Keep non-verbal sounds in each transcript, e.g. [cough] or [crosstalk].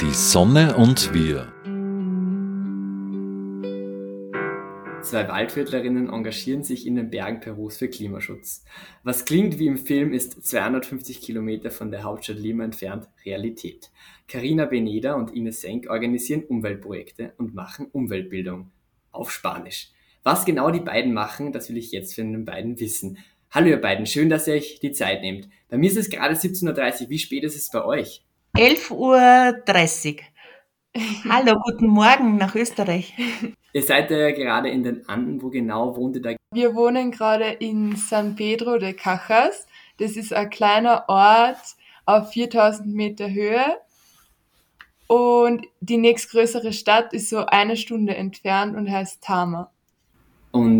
Die Sonne und wir. Zwei Waldviertlerinnen engagieren sich in den Bergen Perus für Klimaschutz. Was klingt wie im Film, ist 250 Kilometer von der Hauptstadt Lima entfernt Realität. Carina Beneda und Ines Senk organisieren Umweltprojekte und machen Umweltbildung. Auf Spanisch. Was genau die beiden machen, das will ich jetzt von den beiden wissen. Hallo ihr beiden, schön, dass ihr euch die Zeit nehmt. Bei mir ist es gerade 17.30 Uhr. Wie spät ist es bei euch? 11.30 Uhr. [laughs] Hallo, guten Morgen nach Österreich. Ihr seid ja gerade in den Anden. Wo genau wohnt ihr da? Wir wohnen gerade in San Pedro de Cajas. Das ist ein kleiner Ort auf 4000 Meter Höhe. Und die nächstgrößere Stadt ist so eine Stunde entfernt und heißt Tama.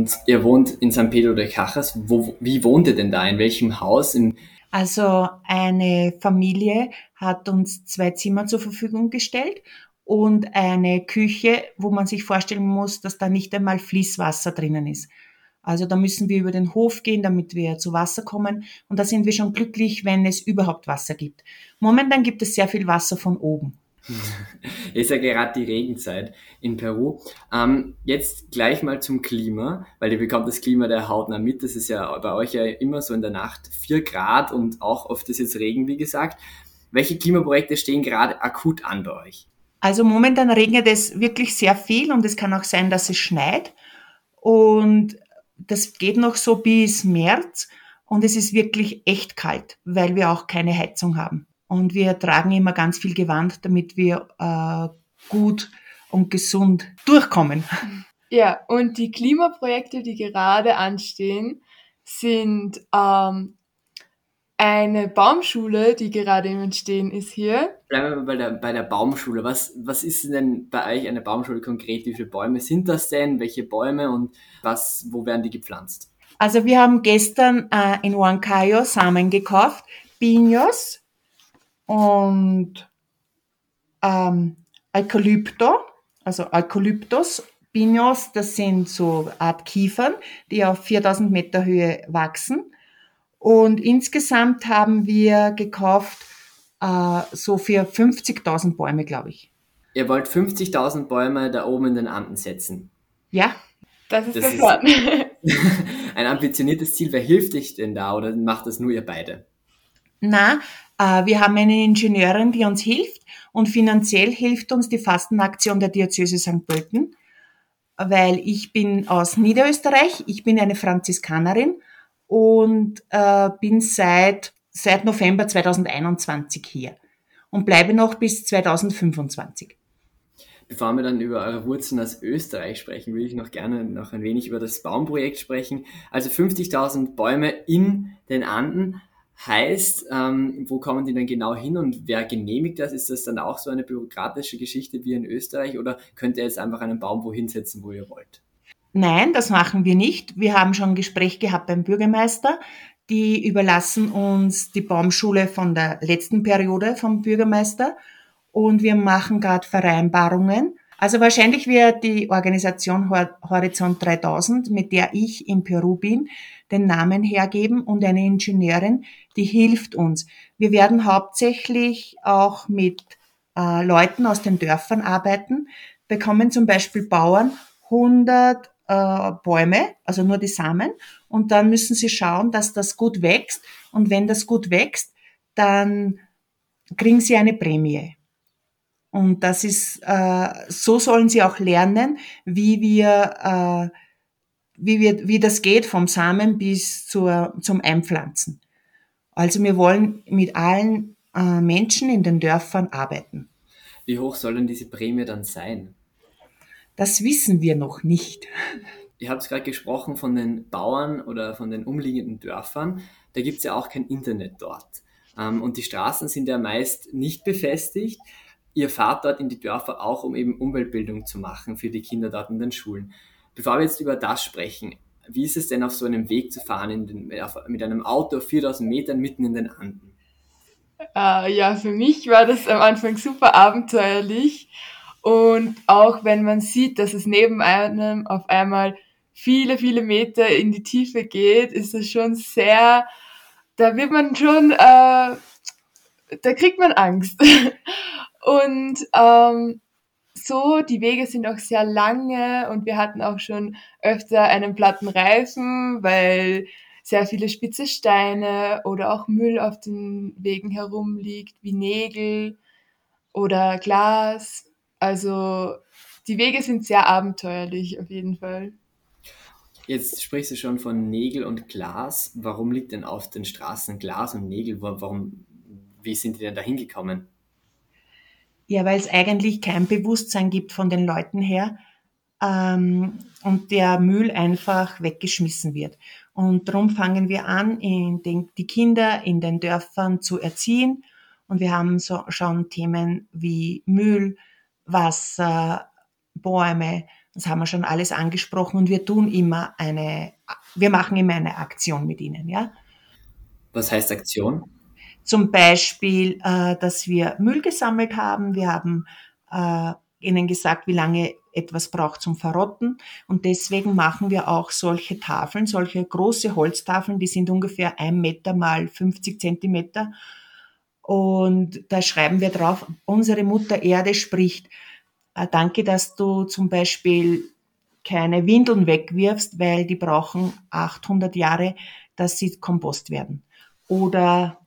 Und ihr wohnt in San Pedro de Cajas. Wo, wie wohnt ihr denn da? In welchem Haus? In also eine Familie hat uns zwei Zimmer zur Verfügung gestellt und eine Küche, wo man sich vorstellen muss, dass da nicht einmal Fließwasser drinnen ist. Also da müssen wir über den Hof gehen, damit wir zu Wasser kommen. Und da sind wir schon glücklich, wenn es überhaupt Wasser gibt. Momentan gibt es sehr viel Wasser von oben. [laughs] ist ja gerade die Regenzeit in Peru. Ähm, jetzt gleich mal zum Klima, weil ihr bekommt das Klima der hautnah mit. Das ist ja bei euch ja immer so in der Nacht vier Grad und auch oft ist jetzt Regen, wie gesagt. Welche Klimaprojekte stehen gerade akut an bei euch? Also momentan regnet es wirklich sehr viel und es kann auch sein, dass es schneit. Und das geht noch so bis März und es ist wirklich echt kalt, weil wir auch keine Heizung haben. Und wir tragen immer ganz viel Gewand, damit wir äh, gut und gesund durchkommen. Ja, und die Klimaprojekte, die gerade anstehen, sind ähm, eine Baumschule, die gerade im Entstehen ist hier. Bleiben wir mal bei der, bei der Baumschule. Was, was ist denn bei euch eine Baumschule konkret? Wie viele Bäume sind das denn? Welche Bäume und was, wo werden die gepflanzt? Also wir haben gestern äh, in Huancayo Samen gekauft, Pinos und ähm, Eukalypto, also Eukalyptus, Pinos, das sind so Art Kiefern, die auf 4000 Meter Höhe wachsen. Und insgesamt haben wir gekauft äh, so für 50.000 Bäume, glaube ich. Ihr wollt 50.000 Bäume da oben in den Anden setzen? Ja. Das ist das der Plan. [laughs] ein ambitioniertes Ziel. Wer hilft euch denn da oder macht das nur ihr beide? Na, wir haben eine Ingenieurin, die uns hilft und finanziell hilft uns die Fastenaktion der Diözese St. Pölten, weil ich bin aus Niederösterreich, ich bin eine Franziskanerin und äh, bin seit, seit November 2021 hier und bleibe noch bis 2025. Bevor wir dann über eure Wurzeln aus Österreich sprechen, will ich noch gerne noch ein wenig über das Baumprojekt sprechen. Also 50.000 Bäume in den Anden heißt, ähm, wo kommen die denn genau hin und wer genehmigt das? Ist das dann auch so eine bürokratische Geschichte wie in Österreich oder könnt ihr jetzt einfach einen Baum wohin setzen, wo ihr wollt? Nein, das machen wir nicht. Wir haben schon ein Gespräch gehabt beim Bürgermeister. Die überlassen uns die Baumschule von der letzten Periode vom Bürgermeister und wir machen gerade Vereinbarungen. Also wahrscheinlich wird die Organisation Horizont 3000, mit der ich in Peru bin, den Namen hergeben und eine Ingenieurin, die hilft uns. Wir werden hauptsächlich auch mit äh, Leuten aus den Dörfern arbeiten, bekommen zum Beispiel Bauern 100 äh, Bäume, also nur die Samen, und dann müssen sie schauen, dass das gut wächst. Und wenn das gut wächst, dann kriegen sie eine Prämie. Und das ist, äh, so sollen sie auch lernen, wie wir, äh, wie wir, wie das geht vom Samen bis zur, zum Einpflanzen. Also wir wollen mit allen äh, Menschen in den Dörfern arbeiten. Wie hoch soll denn diese Prämie dann sein? Das wissen wir noch nicht. Ihr habt gerade gesprochen von den Bauern oder von den umliegenden Dörfern. Da gibt es ja auch kein Internet dort. Ähm, und die Straßen sind ja meist nicht befestigt. Ihr fahrt dort in die Dörfer auch, um eben Umweltbildung zu machen für die Kinder dort in den Schulen. Bevor wir jetzt über das sprechen, wie ist es denn auf so einem Weg zu fahren den, mit einem Auto auf 4000 Metern mitten in den Anden? Uh, ja, für mich war das am Anfang super abenteuerlich und auch wenn man sieht, dass es neben einem auf einmal viele, viele Meter in die Tiefe geht, ist es schon sehr da wird man schon, äh, da kriegt man Angst. [laughs] und ähm, so, die Wege sind auch sehr lange und wir hatten auch schon öfter einen platten Reifen, weil sehr viele spitze Steine oder auch Müll auf den Wegen herumliegt, wie Nägel oder Glas. Also die Wege sind sehr abenteuerlich auf jeden Fall. Jetzt sprichst du schon von Nägel und Glas. Warum liegt denn auf den Straßen Glas und Nägel? Warum, wie sind die denn da hingekommen? Ja, weil es eigentlich kein Bewusstsein gibt von den Leuten her ähm, und der Müll einfach weggeschmissen wird. Und darum fangen wir an, in den, die Kinder in den Dörfern zu erziehen. Und wir haben so schon Themen wie Müll, Wasser, Bäume, das haben wir schon alles angesprochen und wir tun immer eine, wir machen immer eine Aktion mit ihnen, ja. Was heißt Aktion? Zum Beispiel, äh, dass wir Müll gesammelt haben. Wir haben äh, ihnen gesagt, wie lange etwas braucht zum Verrotten. Und deswegen machen wir auch solche Tafeln, solche große Holztafeln, die sind ungefähr ein Meter mal 50 Zentimeter. Und da schreiben wir drauf, unsere Mutter Erde spricht, äh, danke, dass du zum Beispiel keine Windeln wegwirfst, weil die brauchen 800 Jahre, dass sie Kompost werden. Oder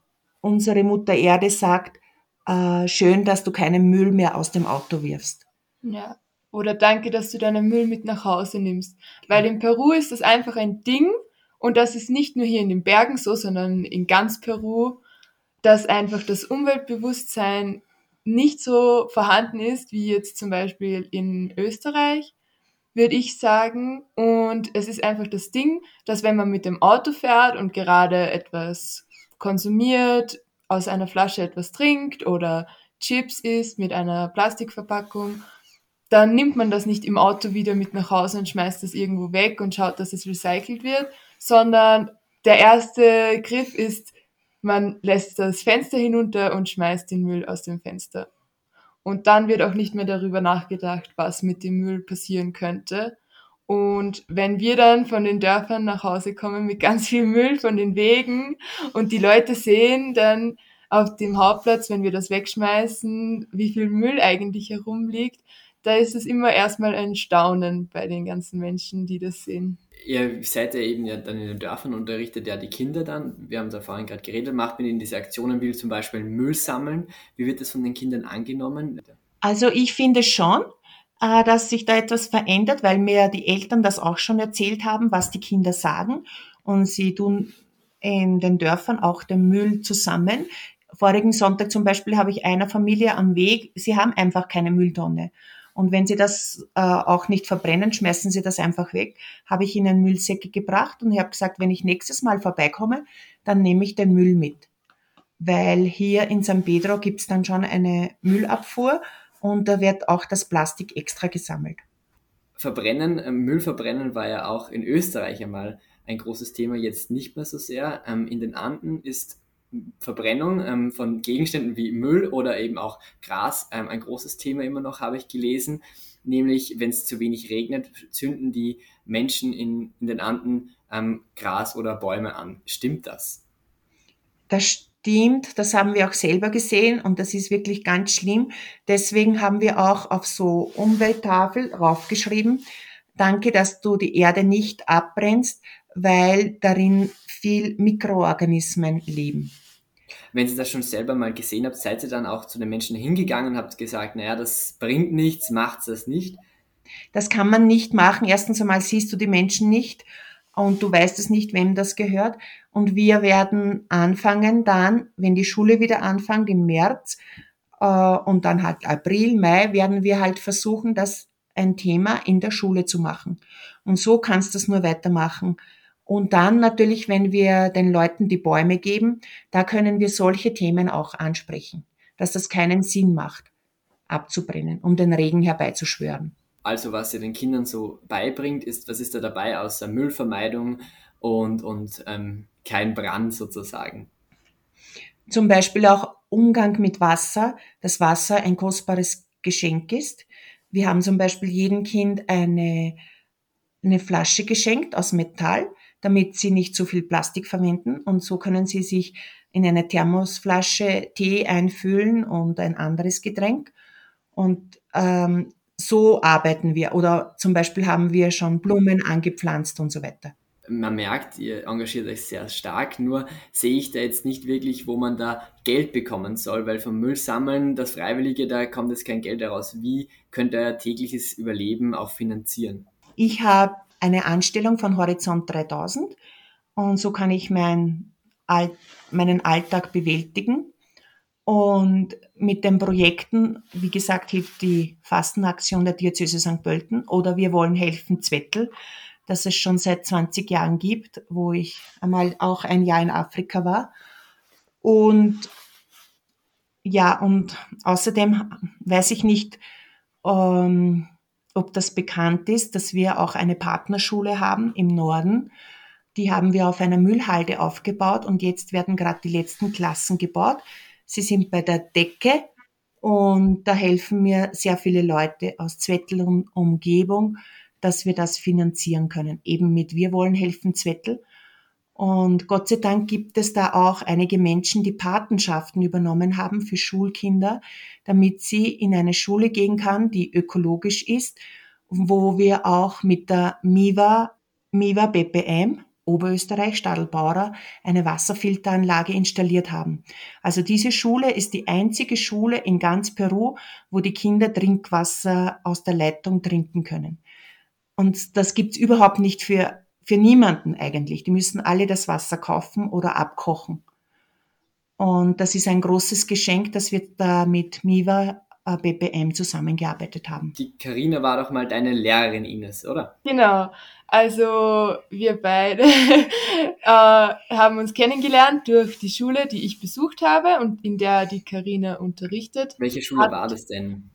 unsere Mutter Erde sagt, äh, schön, dass du keinen Müll mehr aus dem Auto wirfst. Ja. Oder danke, dass du deinen Müll mit nach Hause nimmst. Weil in Peru ist das einfach ein Ding und das ist nicht nur hier in den Bergen so, sondern in ganz Peru, dass einfach das Umweltbewusstsein nicht so vorhanden ist wie jetzt zum Beispiel in Österreich, würde ich sagen. Und es ist einfach das Ding, dass wenn man mit dem Auto fährt und gerade etwas konsumiert, aus einer Flasche etwas trinkt oder Chips isst mit einer Plastikverpackung, dann nimmt man das nicht im Auto wieder mit nach Hause und schmeißt das irgendwo weg und schaut, dass es recycelt wird, sondern der erste Griff ist, man lässt das Fenster hinunter und schmeißt den Müll aus dem Fenster. Und dann wird auch nicht mehr darüber nachgedacht, was mit dem Müll passieren könnte. Und wenn wir dann von den Dörfern nach Hause kommen mit ganz viel Müll von den Wegen und die Leute sehen dann auf dem Hauptplatz, wenn wir das wegschmeißen, wie viel Müll eigentlich herumliegt, da ist es immer erstmal ein Staunen bei den ganzen Menschen, die das sehen. Ihr seid ja eben ja dann in den Dörfern, unterrichtet ja die Kinder dann. Wir haben da vorhin gerade geredet, macht man ihnen diese Aktionen, will zum Beispiel Müll sammeln. Wie wird das von den Kindern angenommen? Also ich finde schon, äh, dass sich da etwas verändert, weil mir die Eltern das auch schon erzählt haben, was die Kinder sagen. Und sie tun in den Dörfern auch den Müll zusammen. Vorigen Sonntag zum Beispiel habe ich einer Familie am Weg, sie haben einfach keine Mülltonne. Und wenn sie das äh, auch nicht verbrennen, schmeißen sie das einfach weg. Habe ich ihnen Müllsäcke gebracht und ich habe gesagt, wenn ich nächstes Mal vorbeikomme, dann nehme ich den Müll mit. Weil hier in San Pedro gibt es dann schon eine Müllabfuhr und da wird auch das Plastik extra gesammelt. Verbrennen, äh, Müll verbrennen war ja auch in Österreich einmal ein großes Thema, jetzt nicht mehr so sehr. Ähm, in den Anden ist Verbrennung ähm, von Gegenständen wie Müll oder eben auch Gras ähm, ein großes Thema immer noch, habe ich gelesen. Nämlich, wenn es zu wenig regnet, zünden die Menschen in, in den Anden Gras oder Bäume an. Stimmt das? Das stimmt, das haben wir auch selber gesehen und das ist wirklich ganz schlimm. Deswegen haben wir auch auf so Umwelttafel raufgeschrieben, danke, dass du die Erde nicht abbrennst, weil darin viel Mikroorganismen leben. Wenn Sie das schon selber mal gesehen haben, seid ihr dann auch zu den Menschen hingegangen und habt gesagt, naja, das bringt nichts, macht das nicht? Das kann man nicht machen. Erstens einmal siehst du die Menschen nicht und du weißt es nicht, wem das gehört. Und wir werden anfangen dann, wenn die Schule wieder anfängt im März äh, und dann halt April, Mai, werden wir halt versuchen, das ein Thema in der Schule zu machen. Und so kannst du das nur weitermachen. Und dann natürlich, wenn wir den Leuten die Bäume geben, da können wir solche Themen auch ansprechen, dass das keinen Sinn macht, abzubrennen, um den Regen herbeizuschwören. Also was ihr den Kindern so beibringt, ist, was ist da dabei außer Müllvermeidung und, und ähm, kein Brand sozusagen? Zum Beispiel auch Umgang mit Wasser, dass Wasser ein kostbares Geschenk ist. Wir haben zum Beispiel jedem Kind eine, eine Flasche geschenkt aus Metall, damit sie nicht zu viel Plastik verwenden. Und so können sie sich in eine Thermosflasche Tee einfüllen und ein anderes Getränk. Und ähm, so arbeiten wir. Oder zum Beispiel haben wir schon Blumen angepflanzt und so weiter man merkt, ihr engagiert euch sehr stark, nur sehe ich da jetzt nicht wirklich, wo man da Geld bekommen soll, weil vom Müll sammeln, das Freiwillige, da kommt jetzt kein Geld heraus. Wie könnt ihr euer tägliches Überleben auch finanzieren? Ich habe eine Anstellung von Horizont 3000 und so kann ich mein, meinen Alltag bewältigen. Und mit den Projekten, wie gesagt, hilft die Fastenaktion der Diözese St. Pölten oder wir wollen helfen Zwettel das es schon seit 20 Jahren gibt, wo ich einmal auch ein Jahr in Afrika war. Und ja, und außerdem weiß ich nicht, ähm, ob das bekannt ist, dass wir auch eine Partnerschule haben im Norden. Die haben wir auf einer Müllhalde aufgebaut und jetzt werden gerade die letzten Klassen gebaut. Sie sind bei der Decke und da helfen mir sehr viele Leute aus Zwettl und Umgebung, dass wir das finanzieren können. Eben mit Wir wollen helfen Zwettel. Und Gott sei Dank gibt es da auch einige Menschen, die Patenschaften übernommen haben für Schulkinder, damit sie in eine Schule gehen kann, die ökologisch ist, wo wir auch mit der MIVA, MIVA BPM, Oberösterreich, Stadelbauer, eine Wasserfilteranlage installiert haben. Also diese Schule ist die einzige Schule in ganz Peru, wo die Kinder Trinkwasser aus der Leitung trinken können. Und das gibt's überhaupt nicht für, für niemanden eigentlich. Die müssen alle das Wasser kaufen oder abkochen. Und das ist ein großes Geschenk, dass wir da mit Miva BPM zusammengearbeitet haben. Die Karina war doch mal deine Lehrerin, Ines, oder? Genau. Also wir beide [laughs] äh, haben uns kennengelernt durch die Schule, die ich besucht habe und in der die Karina unterrichtet. Welche Schule hat, war das denn?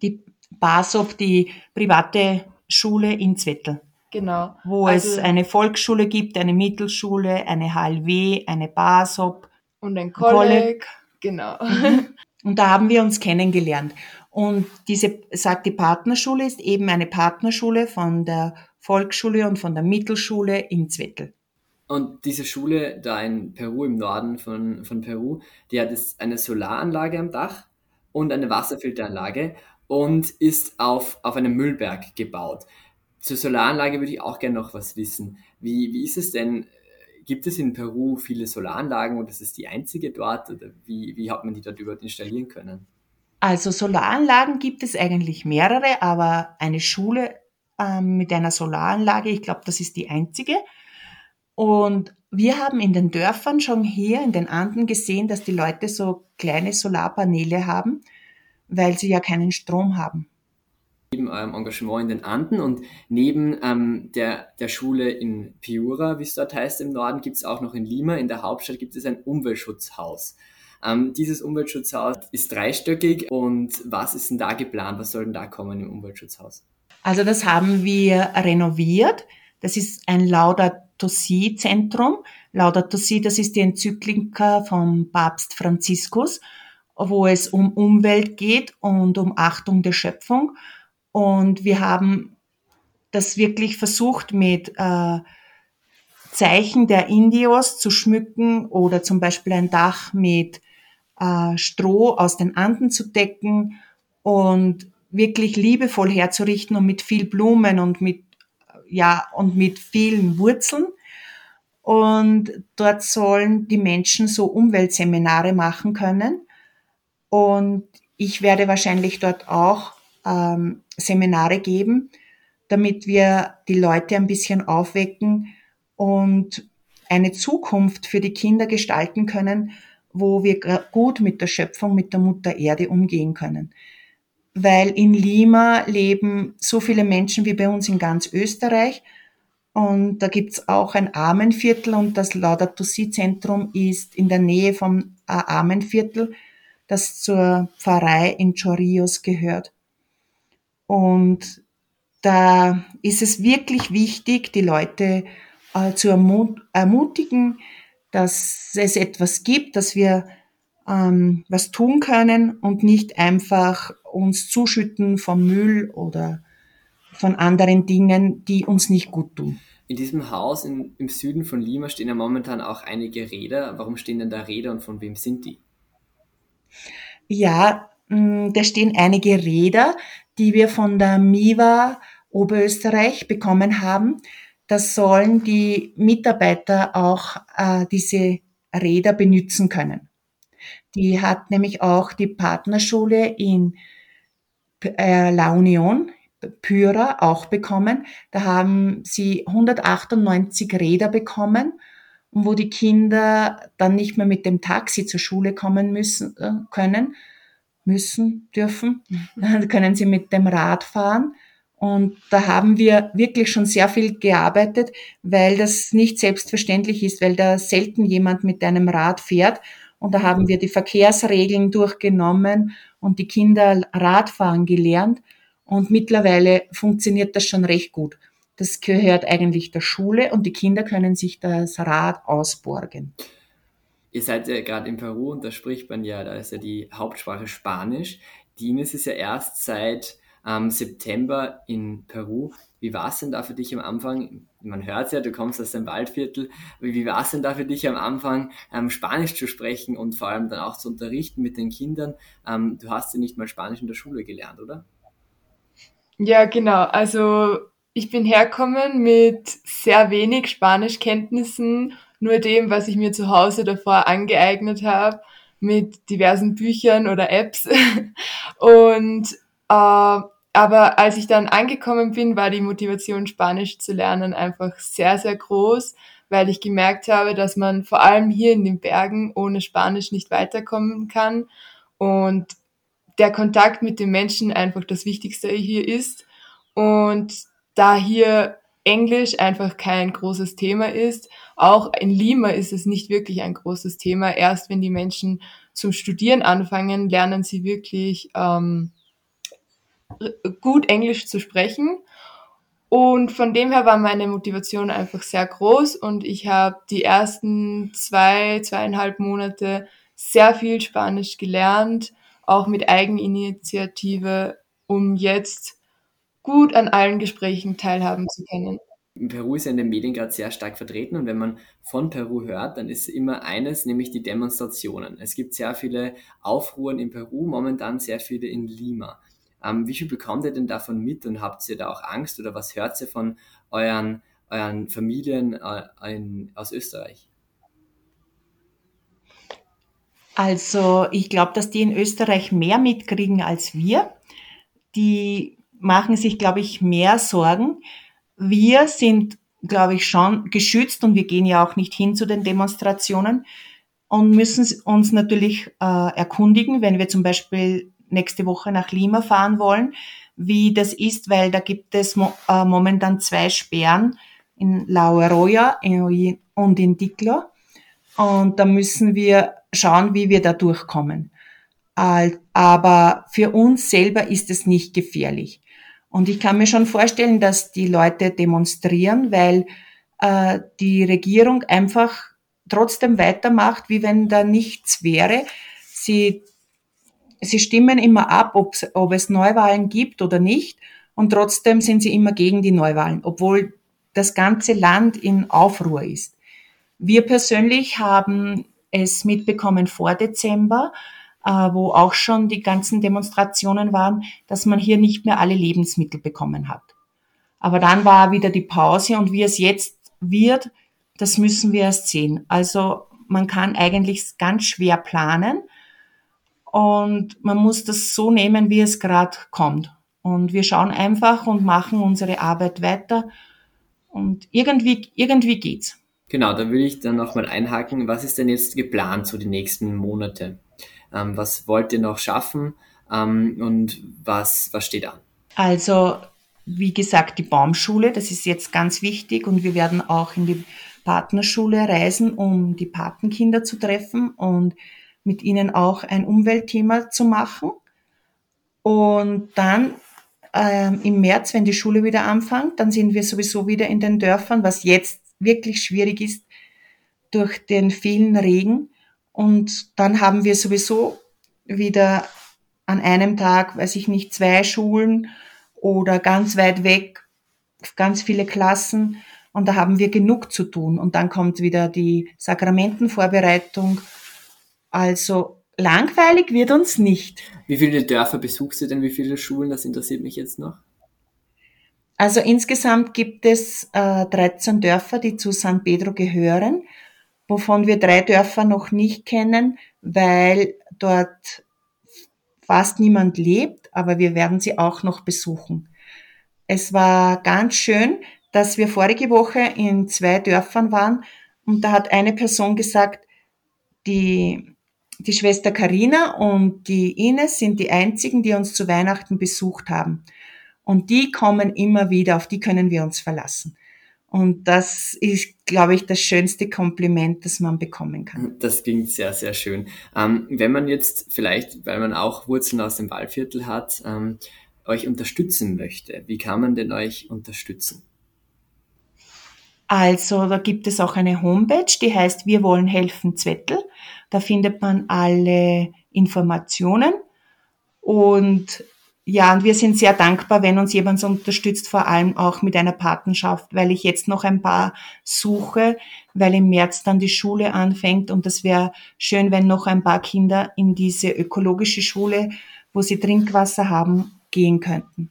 Die BASOP, die private Schule in Zwettl. Genau. Wo also, es eine Volksschule gibt, eine Mittelschule, eine HLW, eine BASOP. Und ein Kolleg. Genau. [laughs] Und da haben wir uns kennengelernt. Und diese, sagt die Partnerschule, ist eben eine Partnerschule von der Volksschule und von der Mittelschule in Zwettl. Und diese Schule da in Peru, im Norden von, von Peru, die hat jetzt eine Solaranlage am Dach und eine Wasserfilteranlage und ist auf, auf einem Müllberg gebaut. Zur Solaranlage würde ich auch gerne noch was wissen. Wie, wie ist es denn? Gibt es in Peru viele Solaranlagen und ist es die einzige dort? Oder wie, wie hat man die dort überhaupt installieren können? Also Solaranlagen gibt es eigentlich mehrere, aber eine Schule ähm, mit einer Solaranlage, ich glaube, das ist die einzige. Und wir haben in den Dörfern schon hier in den Anden gesehen, dass die Leute so kleine Solarpaneele haben weil sie ja keinen Strom haben. Neben eurem Engagement in den Anden und neben ähm, der, der Schule in Piura, wie es dort heißt im Norden, gibt es auch noch in Lima, in der Hauptstadt, gibt es ein Umweltschutzhaus. Ähm, dieses Umweltschutzhaus ist dreistöckig und was ist denn da geplant? Was soll denn da kommen im Umweltschutzhaus? Also das haben wir renoviert. Das ist ein Laudato Si Zentrum. Laudato Si, das ist die Enzyklika vom Papst Franziskus wo es um Umwelt geht und um Achtung der Schöpfung. Und wir haben das wirklich versucht mit äh, Zeichen der Indios zu schmücken oder zum Beispiel ein Dach mit äh, Stroh aus den Anden zu decken und wirklich liebevoll herzurichten und mit viel Blumen und mit ja und mit vielen Wurzeln. Und dort sollen die Menschen so Umweltseminare machen können und ich werde wahrscheinlich dort auch ähm, Seminare geben, damit wir die Leute ein bisschen aufwecken und eine Zukunft für die Kinder gestalten können, wo wir gut mit der Schöpfung, mit der Mutter Erde umgehen können. Weil in Lima leben so viele Menschen wie bei uns in ganz Österreich. Und da gibt's auch ein Armenviertel und das Laudato Si Zentrum ist in der Nähe vom äh, Armenviertel das zur Pfarrei in Chorrillos gehört. Und da ist es wirklich wichtig, die Leute äh, zu ermutigen, dass es etwas gibt, dass wir ähm, was tun können und nicht einfach uns zuschütten vom Müll oder von anderen Dingen, die uns nicht gut tun. In diesem Haus in, im Süden von Lima stehen ja momentan auch einige Räder. Warum stehen denn da Räder und von wem sind die? Ja, mm, da stehen einige Räder, die wir von der MIVA Oberösterreich bekommen haben. Da sollen die Mitarbeiter auch äh, diese Räder benutzen können. Die hat nämlich auch die Partnerschule in äh, La Union, Pyra, auch bekommen. Da haben sie 198 Räder bekommen, wo die Kinder dann nicht mehr mit dem Taxi zur Schule kommen müssen, äh, können, müssen, dürfen. [laughs] Dann können sie mit dem Rad fahren. Und da haben wir wirklich schon sehr viel gearbeitet, weil das nicht selbstverständlich ist, weil da selten jemand mit einem Rad fährt. Und da haben wir die Verkehrsregeln durchgenommen und die Kinder Radfahren gelernt. Und mittlerweile funktioniert das schon recht gut. Das gehört eigentlich der Schule und die Kinder können sich das Rad ausborgen. Ihr seid ja gerade in Peru und da spricht man ja, da ist ja die Hauptsprache Spanisch. Die Ines ist ja erst seit ähm, September in Peru. Wie war es denn da für dich am Anfang? Man hört ja, du kommst aus dem Waldviertel. Wie war es denn da für dich am Anfang, ähm, Spanisch zu sprechen und vor allem dann auch zu unterrichten mit den Kindern? Ähm, du hast ja nicht mal Spanisch in der Schule gelernt, oder? Ja, genau. Also ich bin hergekommen mit sehr wenig Spanischkenntnissen, nur dem, was ich mir zu Hause davor angeeignet habe, mit diversen Büchern oder Apps. [laughs] Und äh, aber als ich dann angekommen bin, war die Motivation, Spanisch zu lernen, einfach sehr, sehr groß, weil ich gemerkt habe, dass man vor allem hier in den Bergen ohne Spanisch nicht weiterkommen kann und der Kontakt mit den Menschen einfach das Wichtigste hier ist. Und da hier Englisch einfach kein großes Thema ist, auch in Lima ist es nicht wirklich ein großes Thema. Erst wenn die Menschen zum Studieren anfangen, lernen sie wirklich ähm, gut Englisch zu sprechen. Und von dem her war meine Motivation einfach sehr groß und ich habe die ersten zwei, zweieinhalb Monate sehr viel Spanisch gelernt, auch mit Eigeninitiative, um jetzt gut an allen Gesprächen teilhaben zu können. In Peru ist ja in den Medien gerade sehr stark vertreten und wenn man von Peru hört, dann ist immer eines, nämlich die Demonstrationen. Es gibt sehr viele Aufruhren in Peru, momentan sehr viele in Lima. Ähm, wie viel bekommt ihr denn davon mit und habt ihr da auch Angst oder was hört ihr von euren, euren Familien äh, in, aus Österreich? Also ich glaube, dass die in Österreich mehr mitkriegen als wir. Die machen sich, glaube ich, mehr Sorgen. Wir sind, glaube ich, schon geschützt und wir gehen ja auch nicht hin zu den Demonstrationen und müssen uns natürlich äh, erkundigen, wenn wir zum Beispiel nächste Woche nach Lima fahren wollen, wie das ist, weil da gibt es mo äh, momentan zwei Sperren in La Arroya und in Diclo. Und da müssen wir schauen, wie wir da durchkommen. Aber für uns selber ist es nicht gefährlich. Und ich kann mir schon vorstellen, dass die Leute demonstrieren, weil äh, die Regierung einfach trotzdem weitermacht, wie wenn da nichts wäre. Sie sie stimmen immer ab, ob, es Neuwahlen gibt oder nicht. Und trotzdem sind sie immer gegen die Neuwahlen, obwohl das ganze Land in Aufruhr ist. Wir persönlich haben es mitbekommen vor Dezember, wo auch schon die ganzen Demonstrationen waren, dass man hier nicht mehr alle Lebensmittel bekommen hat. Aber dann war wieder die Pause und wie es jetzt wird, das müssen wir erst sehen. Also man kann eigentlich ganz schwer planen und man muss das so nehmen, wie es gerade kommt. Und wir schauen einfach und machen unsere Arbeit weiter. Und irgendwie, irgendwie geht's. Genau, da würde ich dann nochmal einhaken. Was ist denn jetzt geplant so die nächsten Monate? Ähm, was wollt ihr noch schaffen? Ähm, und was, was steht an? Also, wie gesagt, die Baumschule, das ist jetzt ganz wichtig und wir werden auch in die Partnerschule reisen, um die Patenkinder zu treffen und mit ihnen auch ein Umweltthema zu machen. Und dann ähm, im März, wenn die Schule wieder anfängt, dann sind wir sowieso wieder in den Dörfern, was jetzt wirklich schwierig ist durch den vielen Regen. Und dann haben wir sowieso wieder an einem Tag, weiß ich nicht, zwei Schulen oder ganz weit weg, ganz viele Klassen. Und da haben wir genug zu tun. Und dann kommt wieder die Sakramentenvorbereitung. Also langweilig wird uns nicht. Wie viele Dörfer besuchst du denn? Wie viele Schulen? Das interessiert mich jetzt noch. Also insgesamt gibt es äh, 13 Dörfer, die zu San Pedro gehören, wovon wir drei Dörfer noch nicht kennen, weil dort fast niemand lebt, aber wir werden sie auch noch besuchen. Es war ganz schön, dass wir vorige Woche in zwei Dörfern waren und da hat eine Person gesagt, die, die Schwester Karina und die Ines sind die einzigen, die uns zu Weihnachten besucht haben. Und die kommen immer wieder, auf die können wir uns verlassen. Und das ist, glaube ich, das schönste Kompliment, das man bekommen kann. Das klingt sehr, sehr schön. Ähm, wenn man jetzt vielleicht, weil man auch Wurzeln aus dem Waldviertel hat, ähm, euch unterstützen möchte, wie kann man denn euch unterstützen? Also da gibt es auch eine Homepage, die heißt Wir wollen helfen Zwettel. Da findet man alle Informationen und ja, und wir sind sehr dankbar, wenn uns jemand unterstützt, vor allem auch mit einer Patenschaft, weil ich jetzt noch ein paar suche, weil im März dann die Schule anfängt und das wäre schön, wenn noch ein paar Kinder in diese ökologische Schule, wo sie Trinkwasser haben, gehen könnten.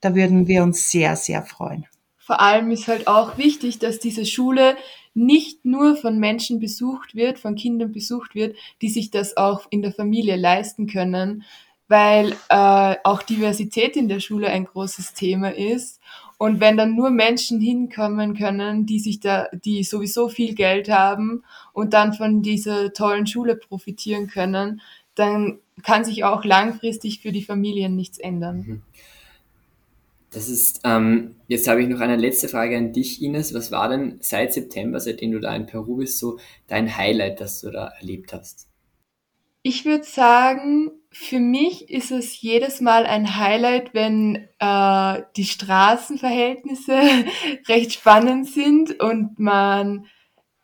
Da würden wir uns sehr, sehr freuen. Vor allem ist halt auch wichtig, dass diese Schule nicht nur von Menschen besucht wird, von Kindern besucht wird, die sich das auch in der Familie leisten können, weil äh, auch Diversität in der Schule ein großes Thema ist. Und wenn dann nur Menschen hinkommen können, die sich da, die sowieso viel Geld haben und dann von dieser tollen Schule profitieren können, dann kann sich auch langfristig für die Familien nichts ändern. Mhm. Das ist, ähm, jetzt habe ich noch eine letzte Frage an dich, Ines. Was war denn seit September, seitdem du da in Peru bist, so dein Highlight, das du da erlebt hast? Ich würde sagen, für mich ist es jedes Mal ein Highlight, wenn äh, die Straßenverhältnisse [laughs] recht spannend sind und man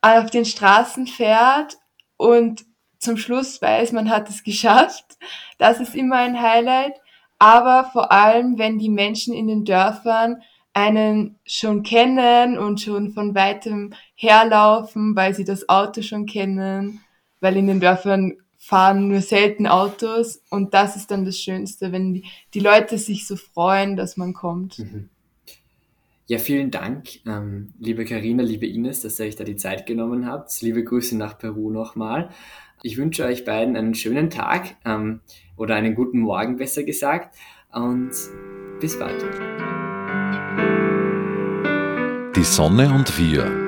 auf den Straßen fährt und zum Schluss weiß, man hat es [laughs] geschafft. Das ist immer ein Highlight. Aber vor allem, wenn die Menschen in den Dörfern einen schon kennen und schon von weitem herlaufen, weil sie das Auto schon kennen, weil in den Dörfern fahren nur selten Autos und das ist dann das Schönste, wenn die, die Leute sich so freuen, dass man kommt. Mhm. Ja, vielen Dank, ähm, liebe Karina, liebe Ines, dass ihr euch da die Zeit genommen habt. Liebe Grüße nach Peru nochmal. Ich wünsche euch beiden einen schönen Tag ähm, oder einen guten Morgen, besser gesagt. Und bis bald. Die Sonne und wir